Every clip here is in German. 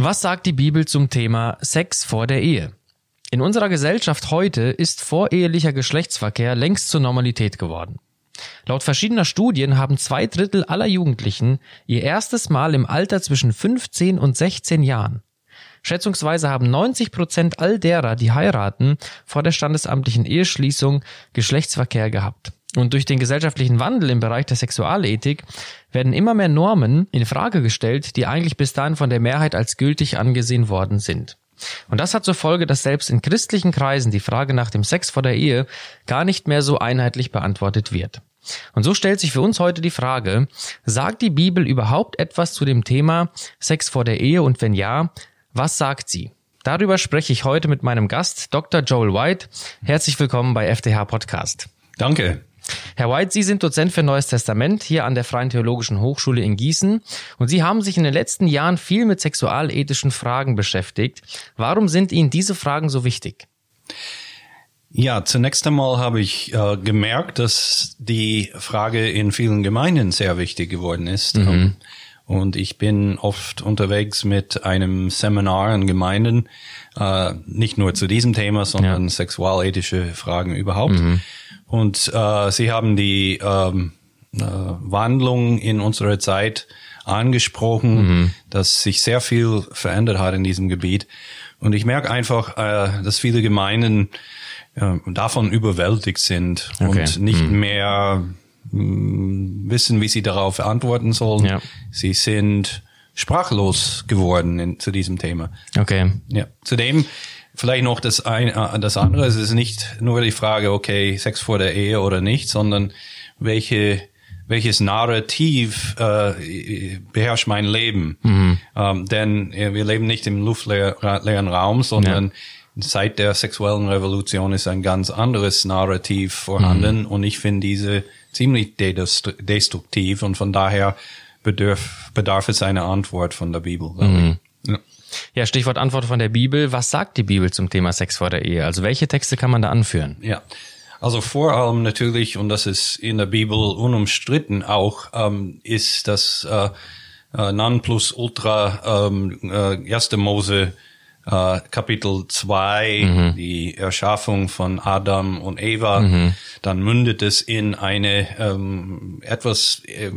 Was sagt die Bibel zum Thema Sex vor der Ehe? In unserer Gesellschaft heute ist vorehelicher Geschlechtsverkehr längst zur Normalität geworden. Laut verschiedener Studien haben zwei Drittel aller Jugendlichen ihr erstes Mal im Alter zwischen 15 und 16 Jahren. Schätzungsweise haben 90 Prozent all derer, die heiraten, vor der standesamtlichen Eheschließung Geschlechtsverkehr gehabt. Und durch den gesellschaftlichen Wandel im Bereich der Sexualethik werden immer mehr Normen in Frage gestellt, die eigentlich bis dahin von der Mehrheit als gültig angesehen worden sind. Und das hat zur Folge, dass selbst in christlichen Kreisen die Frage nach dem Sex vor der Ehe gar nicht mehr so einheitlich beantwortet wird. Und so stellt sich für uns heute die Frage, sagt die Bibel überhaupt etwas zu dem Thema Sex vor der Ehe und wenn ja, was sagt sie? Darüber spreche ich heute mit meinem Gast, Dr. Joel White. Herzlich willkommen bei FTH Podcast. Danke. Herr White, Sie sind Dozent für Neues Testament hier an der Freien Theologischen Hochschule in Gießen und Sie haben sich in den letzten Jahren viel mit sexualethischen Fragen beschäftigt. Warum sind Ihnen diese Fragen so wichtig? Ja, zunächst einmal habe ich äh, gemerkt, dass die Frage in vielen Gemeinden sehr wichtig geworden ist. Mhm. Und ich bin oft unterwegs mit einem Seminar in Gemeinden, äh, nicht nur zu diesem Thema, sondern ja. sexualethische Fragen überhaupt. Mhm. Und äh, Sie haben die ähm, äh, Wandlung in unserer Zeit angesprochen, mhm. dass sich sehr viel verändert hat in diesem Gebiet. Und ich merke einfach, äh, dass viele Gemeinden äh, davon überwältigt sind okay. und nicht mhm. mehr mh, mm, wissen, wie sie darauf antworten sollen. Ja. Sie sind sprachlos geworden in, zu diesem Thema. Okay. Ja. Zudem vielleicht noch das ein, äh, das andere. Es ist nicht nur die Frage, okay, Sex vor der Ehe oder nicht, sondern welche welches Narrativ äh, beherrscht mein Leben? Mhm. Ähm, denn äh, wir leben nicht im luftleeren Raum, sondern ja. seit der sexuellen Revolution ist ein ganz anderes Narrativ vorhanden mhm. und ich finde diese ziemlich destruktiv und von daher bedarf, bedarf es einer Antwort von der Bibel. Mhm. Ja. Ja, Stichwort Antwort von der Bibel. Was sagt die Bibel zum Thema Sex vor der Ehe? Also welche Texte kann man da anführen? Ja. Also vor allem natürlich, und das ist in der Bibel unumstritten auch, ähm, ist das äh, äh, Nonplusultra ähm, äh, 1. Mose äh, Kapitel 2, mhm. die Erschaffung von Adam und Eva, mhm. dann mündet es in eine ähm, etwas äh,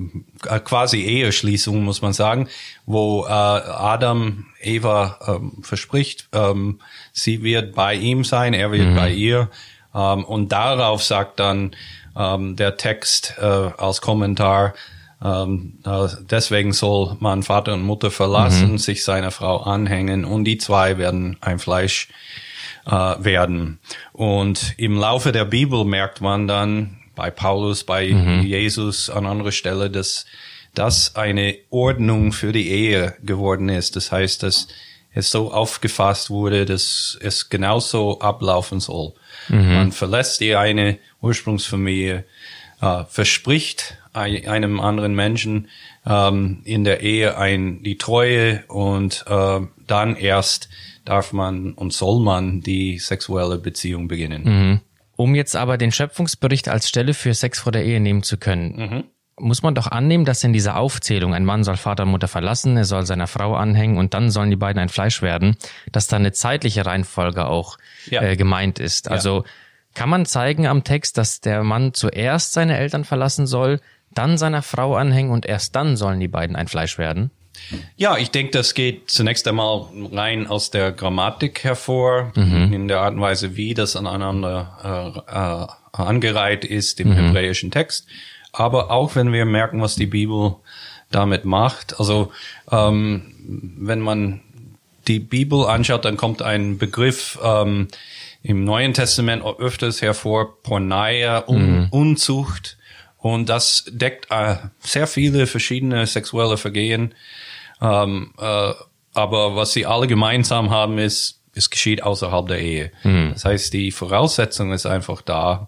quasi Eheschließung, muss man sagen, wo äh, Adam Eva ähm, verspricht, ähm, sie wird bei ihm sein, er wird mhm. bei ihr. Ähm, und darauf sagt dann ähm, der Text äh, als Kommentar, ähm, deswegen soll man Vater und Mutter verlassen, mhm. sich seiner Frau anhängen und die zwei werden ein Fleisch äh, werden. Und im Laufe der Bibel merkt man dann bei Paulus, bei mhm. Jesus an anderer Stelle, dass das eine Ordnung für die Ehe geworden ist. Das heißt, dass es so aufgefasst wurde, dass es genauso ablaufen soll. Mhm. Man verlässt die eine Ursprungsfamilie, äh, verspricht einem anderen Menschen ähm, in der Ehe ein die Treue und äh, dann erst darf man und soll man die sexuelle Beziehung beginnen. Mhm. Um jetzt aber den Schöpfungsbericht als Stelle für Sex vor der Ehe nehmen zu können, mhm. muss man doch annehmen, dass in dieser Aufzählung ein Mann soll Vater und Mutter verlassen, er soll seiner Frau anhängen und dann sollen die beiden ein Fleisch werden, dass da eine zeitliche Reihenfolge auch ja. äh, gemeint ist. Also ja. Kann man zeigen am Text, dass der Mann zuerst seine Eltern verlassen soll, dann seiner Frau anhängen und erst dann sollen die beiden ein Fleisch werden? Ja, ich denke, das geht zunächst einmal rein aus der Grammatik hervor, mhm. in der Art und Weise, wie das aneinander äh, äh, angereiht ist im mhm. hebräischen Text. Aber auch wenn wir merken, was die Bibel damit macht, also ähm, wenn man die Bibel anschaut, dann kommt ein Begriff ähm, im Neuen Testament öfters hervor, Porneia, Un mhm. Unzucht. Und das deckt äh, sehr viele verschiedene sexuelle Vergehen. Ähm, äh, aber was sie alle gemeinsam haben, ist, es geschieht außerhalb der Ehe. Mhm. Das heißt, die Voraussetzung ist einfach da,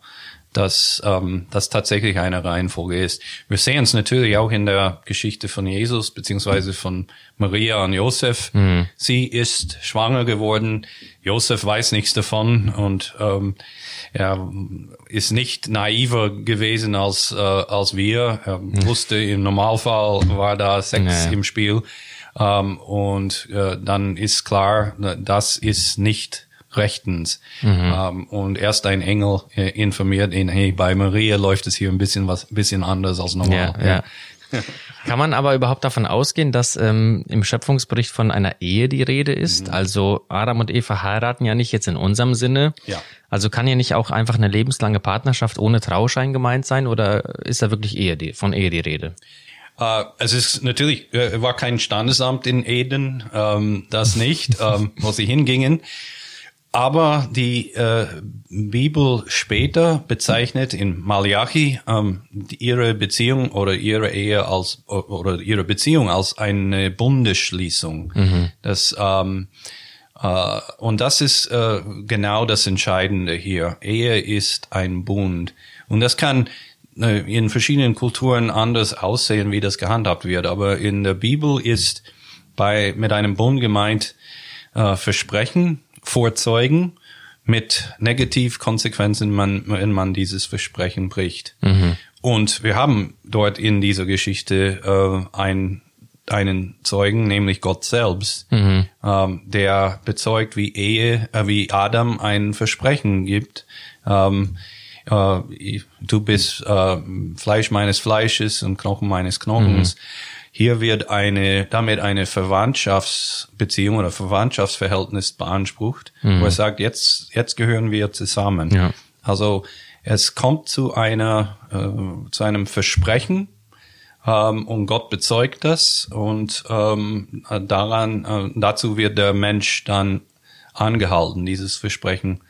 dass ähm, das tatsächlich eine Reihenfolge ist. Wir sehen es natürlich auch in der Geschichte von Jesus beziehungsweise von Maria und Josef. Mhm. Sie ist schwanger geworden. Josef weiß nichts davon und ähm, er ist nicht naiver gewesen als äh, als wir. Er mhm. wusste im Normalfall war da Sex nee. im Spiel ähm, und äh, dann ist klar, das ist nicht rechtens. Mhm. Ähm, und erst ein Engel äh, informiert ihn, hey, bei Maria läuft es hier ein bisschen was, bisschen anders als normal. Ja, ja. Kann man aber überhaupt davon ausgehen, dass ähm, im Schöpfungsbericht von einer Ehe die Rede ist? Mhm. Also Adam und Eva heiraten ja nicht jetzt in unserem Sinne. Ja. Also kann ja nicht auch einfach eine lebenslange Partnerschaft ohne Trauschein gemeint sein oder ist da wirklich Ehe die, von Ehe die Rede? Uh, es ist natürlich, äh, war kein Standesamt in Eden, ähm, das nicht, ähm, wo sie hingingen. Aber die äh, Bibel später bezeichnet in Malachi ähm, ihre Beziehung oder ihre Ehe als oder ihre Beziehung als eine Bundesschließung. Mhm. Das ähm, äh, und das ist äh, genau das Entscheidende hier. Ehe ist ein Bund und das kann äh, in verschiedenen Kulturen anders aussehen, wie das gehandhabt wird. Aber in der Bibel ist bei mit einem Bund gemeint äh, Versprechen vorzeugen mit Negativkonsequenzen, man, wenn man dieses Versprechen bricht. Mhm. Und wir haben dort in dieser Geschichte äh, ein, einen Zeugen, nämlich Gott selbst, mhm. ähm, der bezeugt, wie Ehe, äh, wie Adam ein Versprechen gibt. Ähm, äh, du bist äh, Fleisch meines Fleisches und Knochen meines Knochens. Mhm. Hier wird eine, damit eine Verwandtschaftsbeziehung oder Verwandtschaftsverhältnis beansprucht, mhm. wo er sagt, jetzt, jetzt gehören wir zusammen. Ja. Also es kommt zu einer, äh, zu einem Versprechen, ähm, und Gott bezeugt das und ähm, daran, äh, dazu wird der Mensch dann angehalten, dieses Versprechen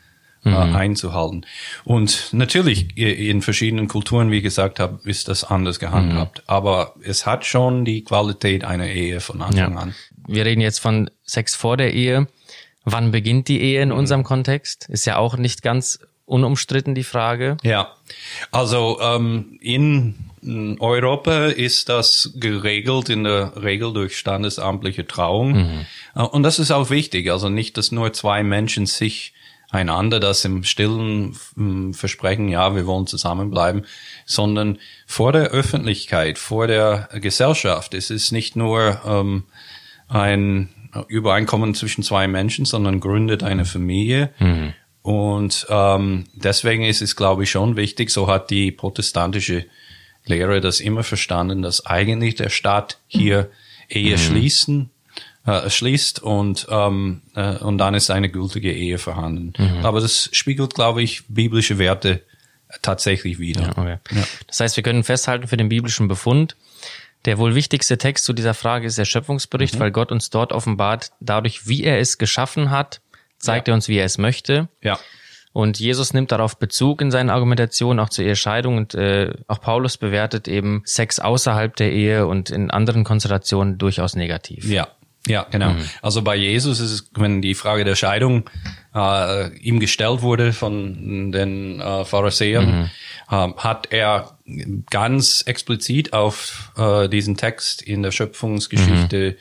äh, mhm. einzuhalten. Und natürlich in verschiedenen Kulturen, wie gesagt habe, ist das anders gehandhabt. Mhm. Aber es hat schon die Qualität einer Ehe von Anfang ja. an. Wir reden jetzt von Sex vor der Ehe. Wann beginnt die Ehe in mhm. unserem Kontext? Ist ja auch nicht ganz unumstritten die Frage. Ja, also ähm, in Europa ist das geregelt in der Regel durch standesamtliche Trauung. Mhm. Äh, und das ist auch wichtig. Also nicht, dass nur zwei Menschen sich einander das im stillen hm, Versprechen, ja, wir wollen zusammenbleiben, sondern vor der Öffentlichkeit, vor der Gesellschaft. Es ist nicht nur ähm, ein Übereinkommen zwischen zwei Menschen, sondern gründet eine Familie. Mhm. Und ähm, deswegen ist es, glaube ich, schon wichtig, so hat die protestantische Lehre das immer verstanden, dass eigentlich der Staat hier Ehe mhm. schließen äh, schließt und ähm, äh, und dann ist eine gültige Ehe vorhanden. Mhm. Aber das spiegelt, glaube ich, biblische Werte tatsächlich wieder. Ja, okay. ja. Das heißt, wir können festhalten für den biblischen Befund. Der wohl wichtigste Text zu dieser Frage ist der Schöpfungsbericht, mhm. weil Gott uns dort offenbart, dadurch, wie er es geschaffen hat, zeigt ja. er uns, wie er es möchte. Ja. Und Jesus nimmt darauf Bezug in seinen Argumentationen auch zur Ehescheidung und äh, auch Paulus bewertet eben Sex außerhalb der Ehe und in anderen Konstellationen durchaus negativ. Ja, ja, genau. Mhm. Also bei Jesus ist es, wenn die Frage der Scheidung äh, ihm gestellt wurde von den äh, Pharisäern, mhm. äh, hat er ganz explizit auf äh, diesen Text in der Schöpfungsgeschichte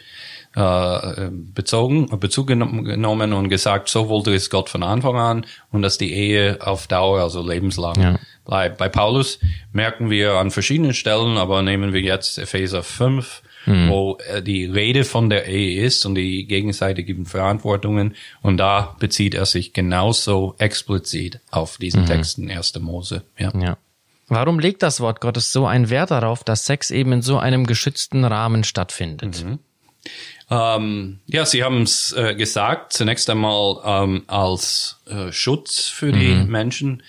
mhm. äh, bezogen, Bezug genommen und gesagt, so wollte es Gott von Anfang an und dass die Ehe auf Dauer, also lebenslang ja. bleibt. Bei Paulus merken wir an verschiedenen Stellen, aber nehmen wir jetzt Epheser 5, mhm. wo äh, die Rede von der Ehe ist und die gegenseitigen Verantwortungen. Und da bezieht er sich genauso explizit auf diesen mhm. Texten 1. Mose. Ja. ja. Warum legt das Wort Gottes so einen Wert darauf, dass Sex eben in so einem geschützten Rahmen stattfindet? Mhm. Ähm, ja, Sie haben es äh, gesagt, zunächst einmal ähm, als äh, Schutz für die mhm. Menschen.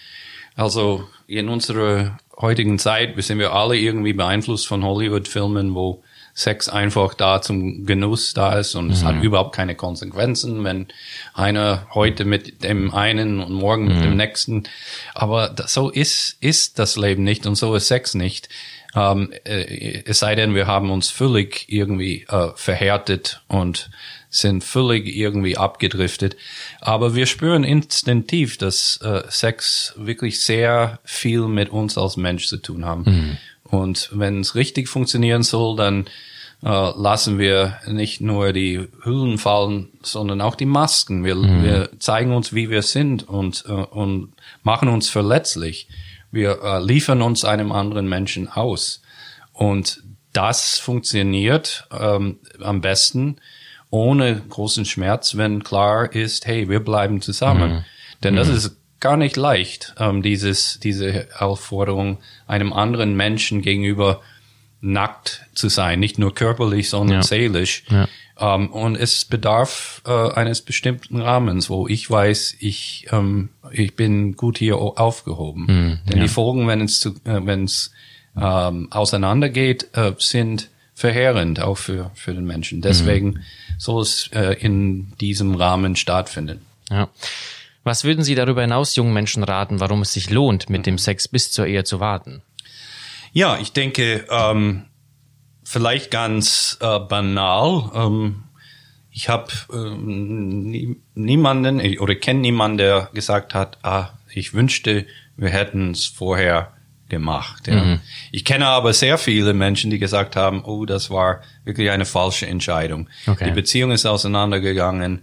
Also in unserer heutigen Zeit sind wir alle irgendwie beeinflusst von Hollywood-Filmen, wo Sex einfach da zum Genuss da ist und mhm. es hat mhm. überhaupt keine Konsequenzen, wenn einer heute mit dem einen und morgen mhm. mit dem mhm. nächsten. Aber das, so ist, ist das Leben nicht und so ist Sex nicht. Ähm, äh, es sei denn, wir haben uns völlig irgendwie äh, verhärtet und sind völlig irgendwie abgedriftet. Aber wir spüren instinktiv, dass äh, Sex wirklich sehr viel mit uns als Mensch zu tun haben. Mhm. Und wenn es richtig funktionieren soll, dann äh, lassen wir nicht nur die Hüllen fallen, sondern auch die Masken. Wir, mhm. wir zeigen uns, wie wir sind und, äh, und machen uns verletzlich. Wir äh, liefern uns einem anderen Menschen aus. Und das funktioniert ähm, am besten ohne großen Schmerz, wenn klar ist, hey, wir bleiben zusammen. Mhm. Denn das mhm. ist gar nicht leicht, ähm, dieses, diese Aufforderung einem anderen Menschen gegenüber nackt zu sein, nicht nur körperlich, sondern ja. seelisch. Ja. Um, ähm, und es bedarf äh, eines bestimmten Rahmens, wo ich weiß, ich ähm, ich bin gut hier aufgehoben. Mm, Denn ja. die Folgen, wenn es zu, äh, wenn es ähm, auseinandergeht, äh, sind verheerend auch für für den Menschen. Deswegen mm. soll es äh, in diesem Rahmen stattfinden. Ja. Was würden Sie darüber hinaus jungen Menschen raten, warum es sich lohnt, mit dem Sex bis zur Ehe zu warten? Ja, ich denke, ähm, vielleicht ganz äh, banal. Ähm, ich habe ähm, nie, niemanden oder kenne niemanden, der gesagt hat, ah, ich wünschte, wir hätten es vorher gemacht. Ja. Mhm. Ich kenne aber sehr viele Menschen, die gesagt haben, oh, das war wirklich eine falsche Entscheidung. Okay. Die Beziehung ist auseinandergegangen.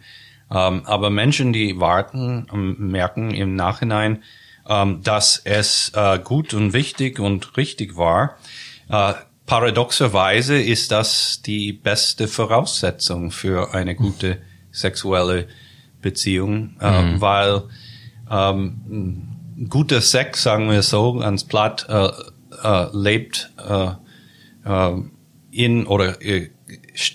Ähm, aber Menschen, die warten, ähm, merken im Nachhinein, ähm, dass es äh, gut und wichtig und richtig war. Äh, paradoxerweise ist das die beste Voraussetzung für eine gute sexuelle Beziehung, äh, mhm. weil ähm, guter Sex, sagen wir so, ganz platt, äh, äh, lebt äh, in oder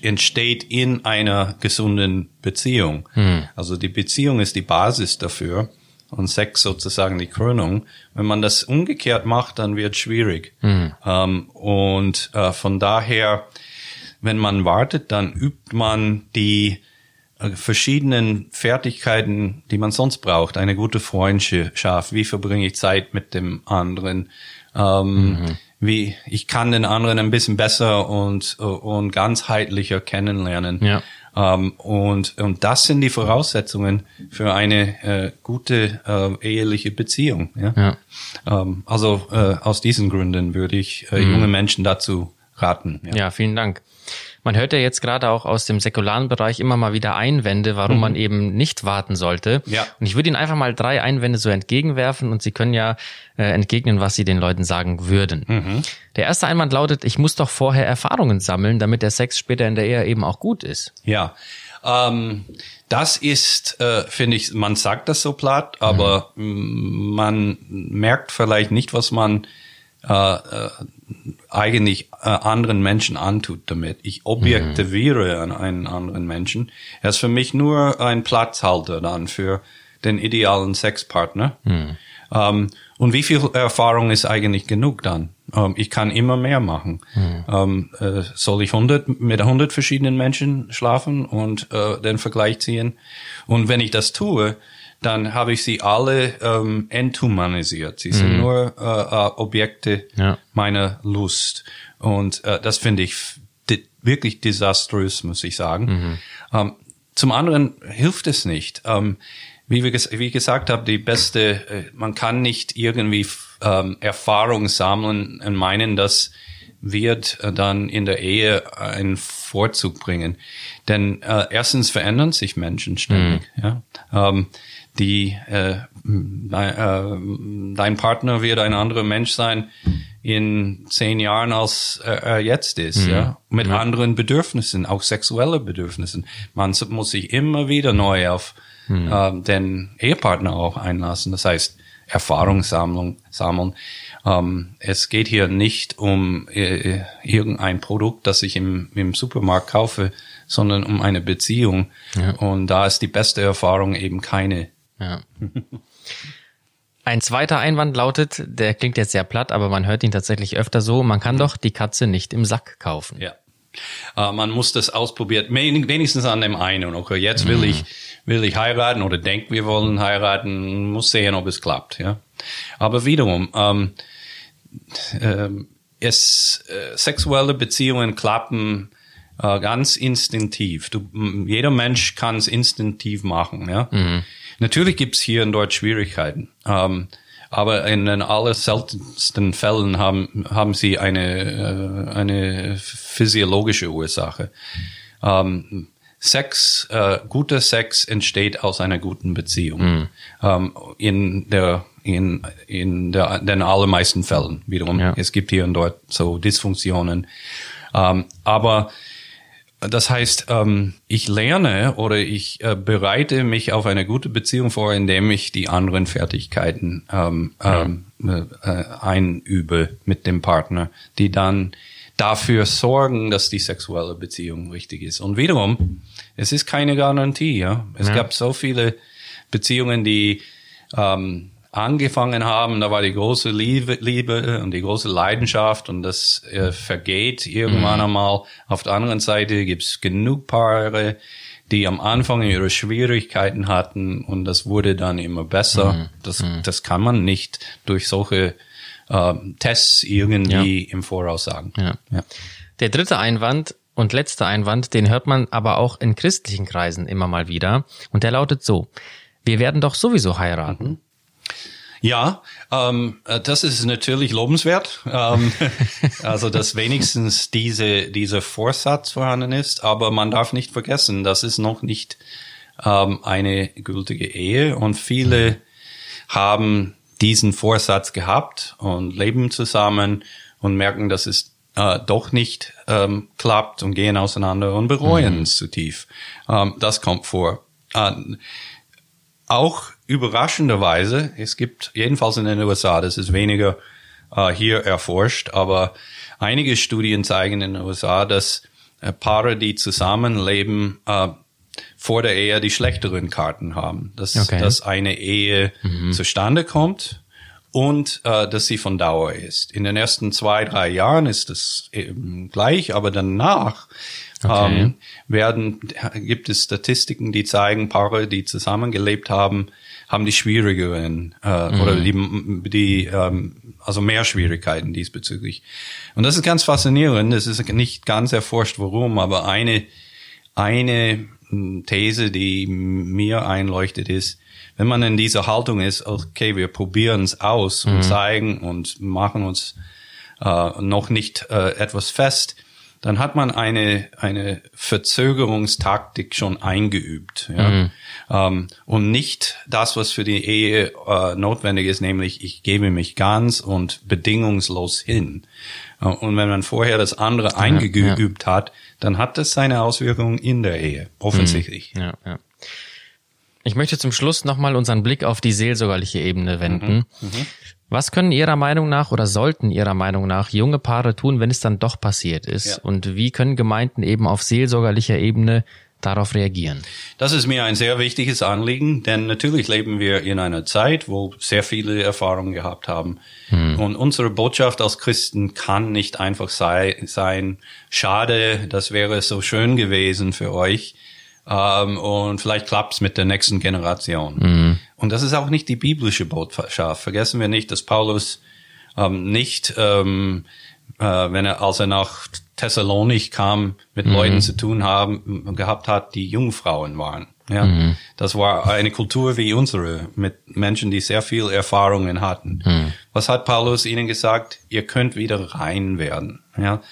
entsteht in einer gesunden Beziehung. Mhm. Also die Beziehung ist die Basis dafür und Sex sozusagen die Krönung. Wenn man das umgekehrt macht, dann wird es schwierig. Mhm. Ähm, und äh, von daher, wenn man wartet, dann übt man die äh, verschiedenen Fertigkeiten, die man sonst braucht. Eine gute Freundschaft. Wie verbringe ich Zeit mit dem anderen? Ähm, mhm. Wie ich kann den anderen ein bisschen besser und und ganzheitlicher kennenlernen. Ja. Ähm, und, und das sind die Voraussetzungen für eine äh, gute äh, eheliche Beziehung. Ja? ja. Ähm, also äh, aus diesen Gründen würde ich äh, mhm. junge Menschen dazu raten. Ja. ja, vielen Dank. Man hört ja jetzt gerade auch aus dem säkularen Bereich immer mal wieder Einwände, warum mhm. man eben nicht warten sollte. Ja. Und ich würde Ihnen einfach mal drei Einwände so entgegenwerfen und Sie können ja äh, entgegnen, was Sie den Leuten sagen würden. Mhm. Der erste Einwand lautet, ich muss doch vorher Erfahrungen sammeln, damit der Sex später in der Ehe eben auch gut ist. Ja. Ähm, das ist, äh, finde ich, man sagt das so platt, aber mhm. man merkt vielleicht nicht, was man äh, äh, eigentlich äh, anderen Menschen antut damit. Ich objektiviere mhm. einen anderen Menschen. Er ist für mich nur ein Platzhalter dann für den idealen Sexpartner. Mhm. Ähm, und wie viel Erfahrung ist eigentlich genug dann? Ähm, ich kann immer mehr machen. Mhm. Ähm, äh, soll ich 100, mit 100 verschiedenen Menschen schlafen und äh, den Vergleich ziehen? Und wenn ich das tue, dann habe ich sie alle ähm, enthumanisiert. Sie sind mhm. nur äh, äh, Objekte ja. meiner Lust. Und äh, das finde ich wirklich desaströs, muss ich sagen. Mhm. Ähm, zum anderen hilft es nicht. Ähm, wie, wir, wie ich gesagt habe, die beste, äh, man kann nicht irgendwie ähm, Erfahrung sammeln und meinen, dass wird äh, dann in der Ehe einen Vorzug bringen. Denn äh, erstens verändern sich Menschen ständig. Mhm. Ja? Ähm, die äh, dein, äh, dein Partner wird ein anderer Mensch sein in zehn Jahren als er jetzt ist, mhm. ja, mit ja. anderen Bedürfnissen, auch sexuelle Bedürfnissen. Man muss sich immer wieder neu auf mhm. äh, den Ehepartner auch einlassen. Das heißt Erfahrungssammlung sammeln. Ähm, es geht hier nicht um äh, irgendein Produkt, das ich im, im Supermarkt kaufe, sondern um eine Beziehung. Ja. Und da ist die beste Erfahrung eben keine ja. Ein zweiter Einwand lautet, der klingt jetzt sehr platt, aber man hört ihn tatsächlich öfter so, man kann doch die Katze nicht im Sack kaufen. Ja. Uh, man muss das ausprobieren, wenigstens an dem einen. Okay, jetzt will mhm. ich, will ich heiraten oder denke, wir wollen heiraten, muss sehen, ob es klappt, ja. Aber wiederum, ähm, äh, es, äh, sexuelle Beziehungen klappen äh, ganz instinktiv. Du, jeder Mensch kann es instinktiv machen. Ja? Mhm. Natürlich gibt's hier und dort Schwierigkeiten. Ähm, aber in den allerseltensten Fällen haben, haben sie eine, äh, eine physiologische Ursache. Ähm, Sex, äh, guter Sex entsteht aus einer guten Beziehung. Mhm. Ähm, in der in in der den allermeisten Fällen wiederum. Ja. Es gibt hier und dort so Dysfunktionen, ähm, aber das heißt, ähm, ich lerne oder ich äh, bereite mich auf eine gute Beziehung vor, indem ich die anderen Fertigkeiten ähm, ähm, äh, einübe mit dem Partner, die dann dafür sorgen, dass die sexuelle Beziehung richtig ist. Und wiederum, es ist keine Garantie. Ja, es ja. gab so viele Beziehungen, die ähm, angefangen haben, da war die große Liebe, Liebe und die große Leidenschaft und das äh, vergeht irgendwann mhm. einmal. Auf der anderen Seite gibt's genug Paare, die am Anfang ihre Schwierigkeiten hatten und das wurde dann immer besser. Mhm. Das, mhm. das kann man nicht durch solche äh, Tests irgendwie ja. im Voraus sagen. Ja. ja. Der dritte Einwand und letzte Einwand, den hört man aber auch in christlichen Kreisen immer mal wieder und der lautet so. Wir werden doch sowieso heiraten. Mhm. Ja, ähm, äh, das ist natürlich lobenswert. Ähm, also, dass wenigstens diese, dieser Vorsatz vorhanden ist. Aber man darf nicht vergessen, das ist noch nicht ähm, eine gültige Ehe. Und viele haben diesen Vorsatz gehabt und leben zusammen und merken, dass es äh, doch nicht ähm, klappt und gehen auseinander und bereuen mhm. es zu tief. Ähm, das kommt vor. Äh, auch überraschenderweise, es gibt jedenfalls in den USA, das ist weniger äh, hier erforscht, aber einige Studien zeigen in den USA, dass äh, Paare, die zusammenleben, äh, vor der Ehe die schlechteren Karten haben. Dass, okay. dass eine Ehe mhm. zustande kommt und äh, dass sie von Dauer ist. In den ersten zwei, drei Jahren ist das eben gleich, aber danach okay. ähm, werden, gibt es Statistiken, die zeigen, Paare, die zusammengelebt haben, haben die schwierigeren äh, mhm. oder die, die ähm, also mehr Schwierigkeiten diesbezüglich. Und das ist ganz faszinierend. Es ist nicht ganz erforscht, warum, aber eine eine These, die mir einleuchtet, ist, wenn man in dieser Haltung ist, okay, wir probieren es aus mhm. und zeigen und machen uns äh, noch nicht äh, etwas fest, dann hat man eine, eine Verzögerungstaktik schon eingeübt. Ja? Mhm. Ähm, und nicht das, was für die Ehe äh, notwendig ist, nämlich ich gebe mich ganz und bedingungslos hin. Äh, und wenn man vorher das andere ja, eingeübt ja. hat, dann hat das seine Auswirkungen in der Ehe, offensichtlich. Mhm. Ja, ja. Ich möchte zum Schluss nochmal unseren Blick auf die seelsorgerliche Ebene wenden. Mhm. Mhm. Was können Ihrer Meinung nach oder sollten Ihrer Meinung nach junge Paare tun, wenn es dann doch passiert ist? Ja. Und wie können Gemeinden eben auf seelsorgerlicher Ebene darauf reagieren? Das ist mir ein sehr wichtiges Anliegen, denn natürlich leben wir in einer Zeit, wo sehr viele Erfahrungen gehabt haben. Hm. Und unsere Botschaft als Christen kann nicht einfach sei, sein, schade, das wäre so schön gewesen für euch. Ähm, und vielleicht klappt's mit der nächsten Generation. Mhm. Und das ist auch nicht die biblische Botschaft. Vergessen wir nicht, dass Paulus ähm, nicht, ähm, äh, wenn er, als er nach Thessalonik kam, mit mhm. Leuten zu tun haben, gehabt hat, die Jungfrauen waren. Ja, mhm. das war eine Kultur wie unsere, mit Menschen, die sehr viel Erfahrungen hatten. Mhm. Was hat Paulus ihnen gesagt? Ihr könnt wieder rein werden. Ja,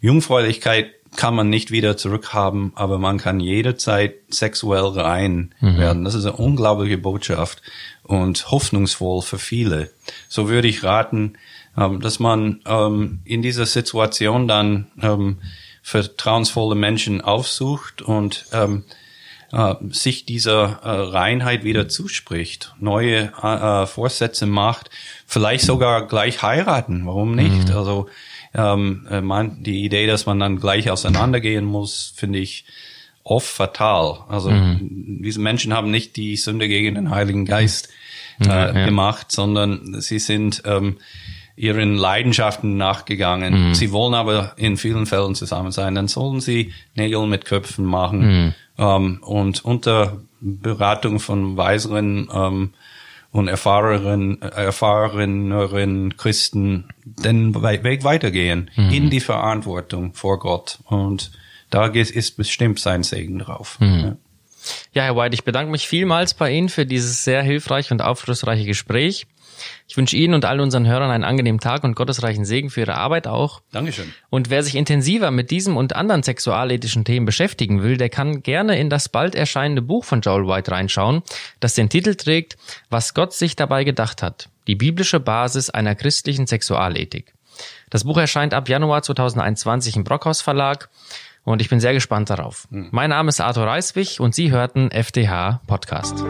Jungfräulichkeit kann man nicht wieder zurückhaben, aber man kann jederzeit sexuell rein mhm. werden. Das ist eine unglaubliche Botschaft und hoffnungsvoll für viele. So würde ich raten, ähm, dass man ähm, in dieser Situation dann ähm, vertrauensvolle Menschen aufsucht und ähm, äh, sich dieser äh, Reinheit wieder zuspricht, neue äh, Vorsätze macht, vielleicht sogar gleich heiraten. Warum nicht? Mhm. Also ähm, äh, man, die Idee, dass man dann gleich auseinandergehen muss, finde ich oft fatal. Also mhm. diese Menschen haben nicht die Sünde gegen den Heiligen Geist äh, ja, ja. gemacht, sondern sie sind ähm, ihren Leidenschaften nachgegangen. Mhm. Sie wollen aber in vielen Fällen zusammen sein. Dann sollen sie Nägel mit Köpfen machen mhm. ähm, und unter Beratung von weiseren ähm, und erfahrenen, erfahreneren Christen den Weg weitergehen mhm. in die Verantwortung vor Gott und da ist bestimmt sein Segen drauf. Mhm. Ja. Ja, Herr White, ich bedanke mich vielmals bei Ihnen für dieses sehr hilfreiche und aufschlussreiche Gespräch. Ich wünsche Ihnen und all unseren Hörern einen angenehmen Tag und gottesreichen Segen für Ihre Arbeit auch. Dankeschön. Und wer sich intensiver mit diesem und anderen sexualethischen Themen beschäftigen will, der kann gerne in das bald erscheinende Buch von Joel White reinschauen, das den Titel trägt, Was Gott sich dabei gedacht hat. Die biblische Basis einer christlichen Sexualethik. Das Buch erscheint ab Januar 2021 im Brockhaus Verlag und ich bin sehr gespannt darauf. Hm. Mein Name ist Arthur Reiswig und Sie hörten FDH Podcast.